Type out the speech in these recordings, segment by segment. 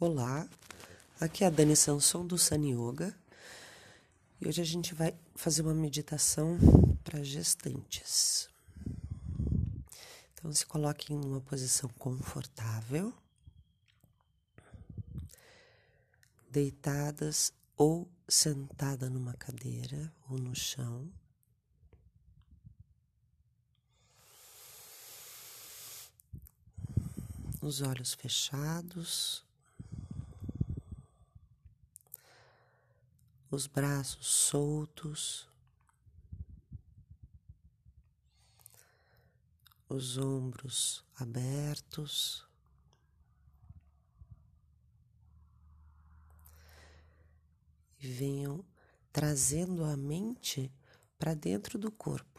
Olá, aqui é a Dani Sanson do Sun Yoga e hoje a gente vai fazer uma meditação para gestantes. Então, se coloque em uma posição confortável, deitadas ou sentada numa cadeira ou no chão. Os olhos fechados. Os braços soltos, os ombros abertos. E venham trazendo a mente para dentro do corpo.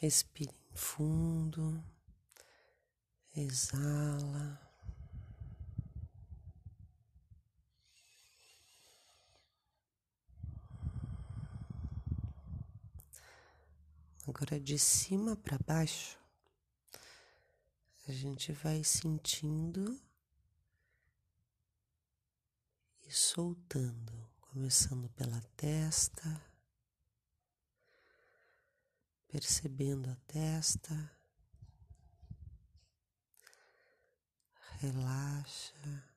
Respire fundo. Exala. Agora de cima para baixo, a gente vai sentindo e soltando, começando pela testa, percebendo a testa. Relaxa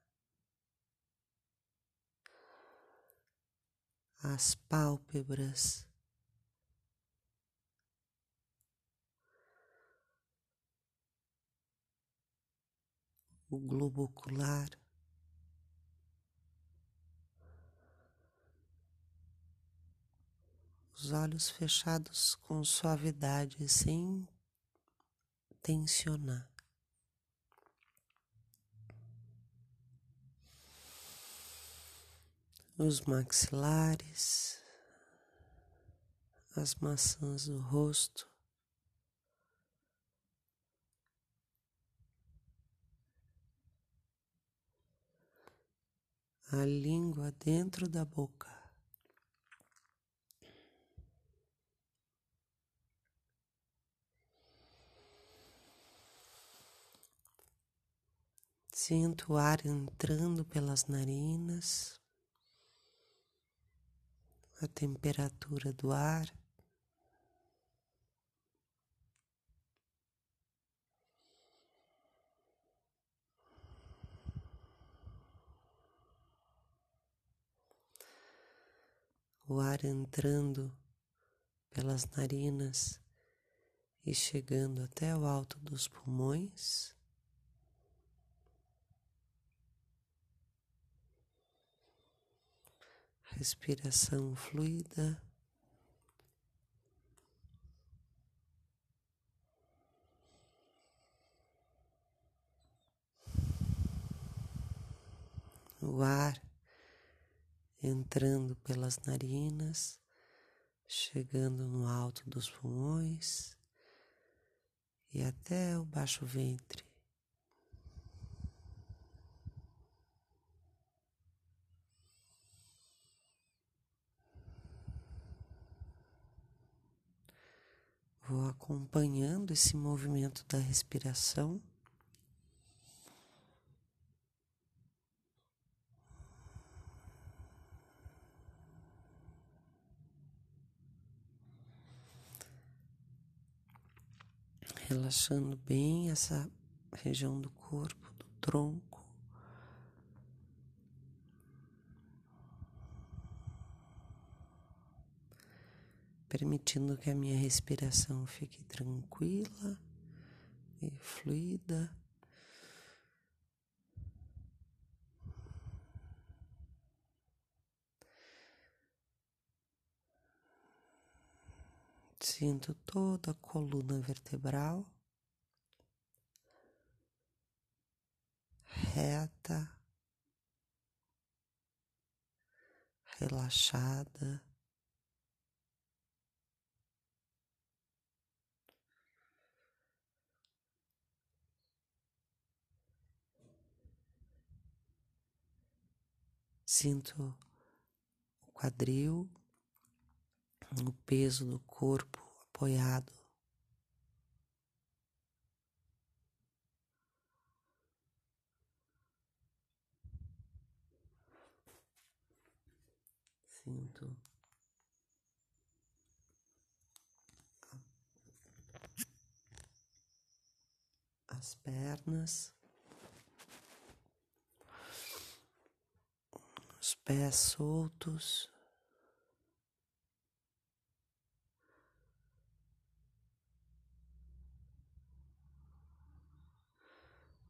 as pálpebras. O globo ocular, os olhos fechados com suavidade, sem tensionar. Os maxilares, as maçãs do rosto. A língua dentro da boca. Sinto o ar entrando pelas narinas a temperatura do ar. O ar entrando pelas narinas e chegando até o alto dos pulmões. Respiração fluida. O ar entrando pelas narinas, chegando no alto dos pulmões e até o baixo ventre. Vou acompanhando esse movimento da respiração. Relaxando bem essa região do corpo, do tronco. Permitindo que a minha respiração fique tranquila e fluida. Sinto toda a coluna vertebral reta, relaxada. Sinto o quadril, o peso do corpo apoiado. Sinto as pernas, os pés soltos.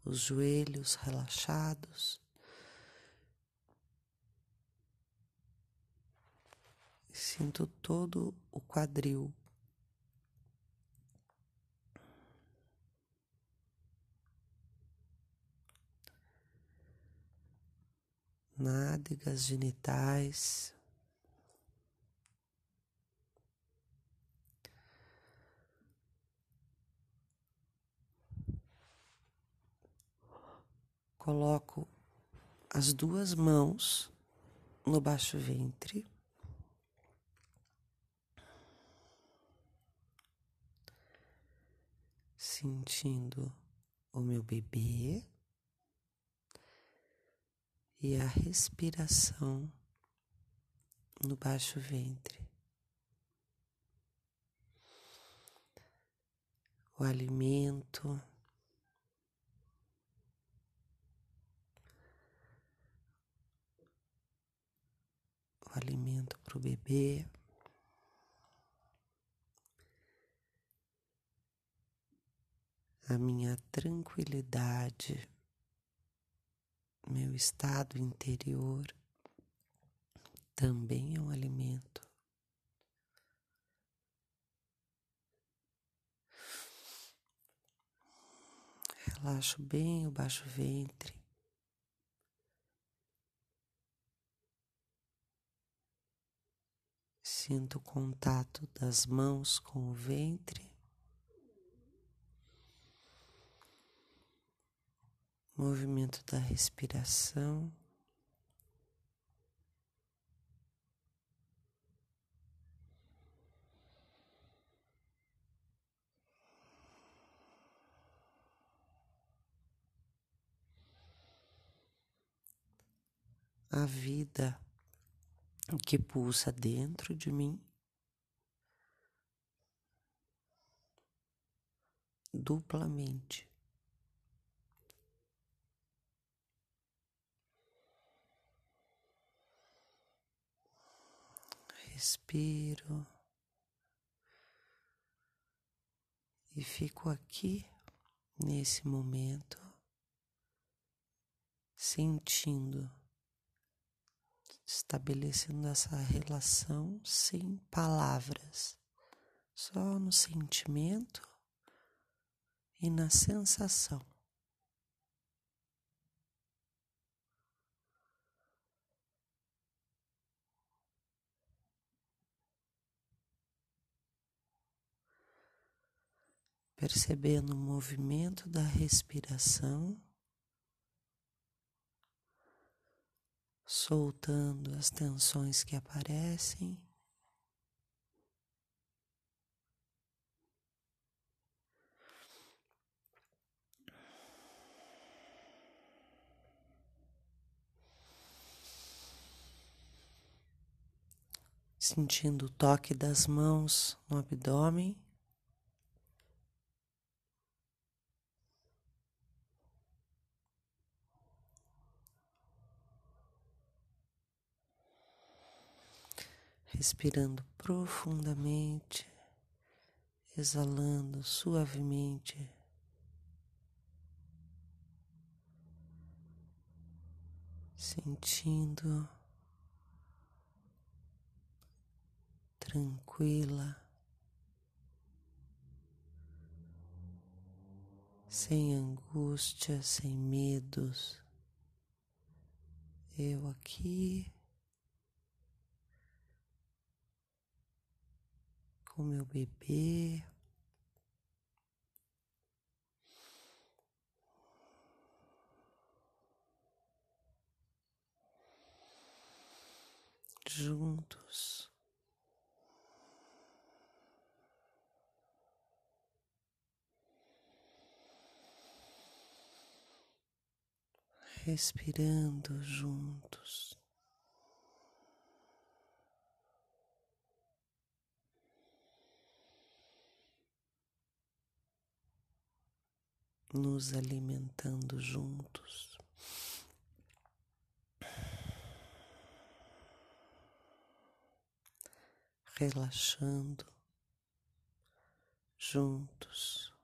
Os joelhos relaxados. Sinto todo o quadril. Nádegas genitais. Coloco as duas mãos no baixo ventre. Sentindo o meu bebê e a respiração no baixo ventre. O alimento, o alimento para o bebê. A minha tranquilidade meu estado interior também é um alimento. Relaxo bem o baixo ventre. Sinto o contato das mãos com o ventre. Movimento da respiração. A vida que pulsa dentro de mim, duplamente. Respiro e fico aqui nesse momento sentindo, estabelecendo essa relação sem palavras, só no sentimento e na sensação. Percebendo o movimento da respiração, soltando as tensões que aparecem. Sentindo o toque das mãos no abdômen. Respirando profundamente, exalando suavemente. Sentindo tranquila, sem angústia, sem medos. Eu aqui com meu bebê. Juntos. Respirando juntos. Nos alimentando juntos. Relaxando juntos.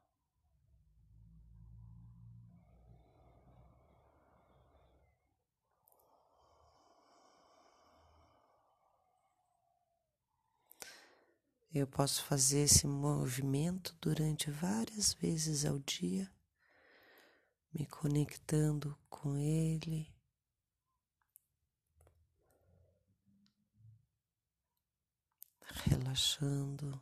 Eu posso fazer esse movimento durante várias vezes ao dia, me conectando com ele. Relaxando,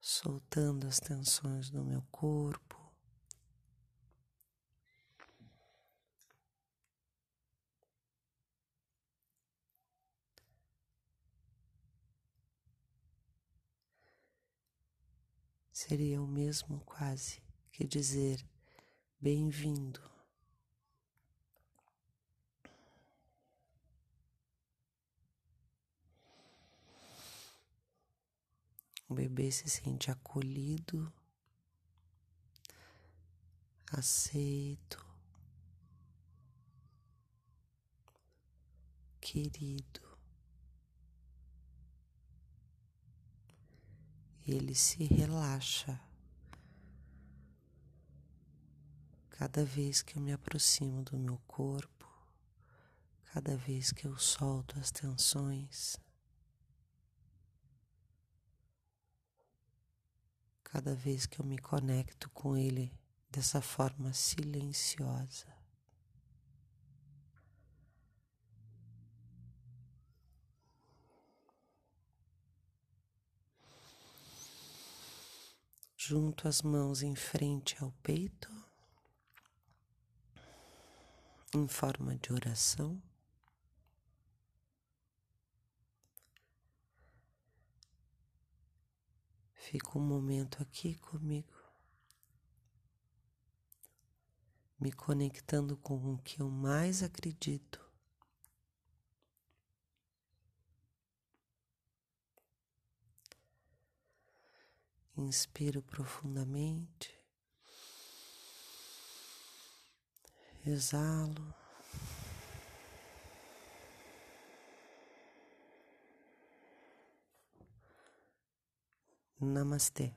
soltando as tensões do meu corpo. Seria o mesmo quase que dizer bem-vindo. O bebê se sente acolhido, aceito, querido. Ele se relaxa. Cada vez que eu me aproximo do meu corpo, cada vez que eu solto as tensões, cada vez que eu me conecto com ele dessa forma silenciosa. Junto as mãos em frente ao peito, em forma de oração. Fico um momento aqui comigo, me conectando com o que eu mais acredito Inspiro profundamente. Exalo. Namastê.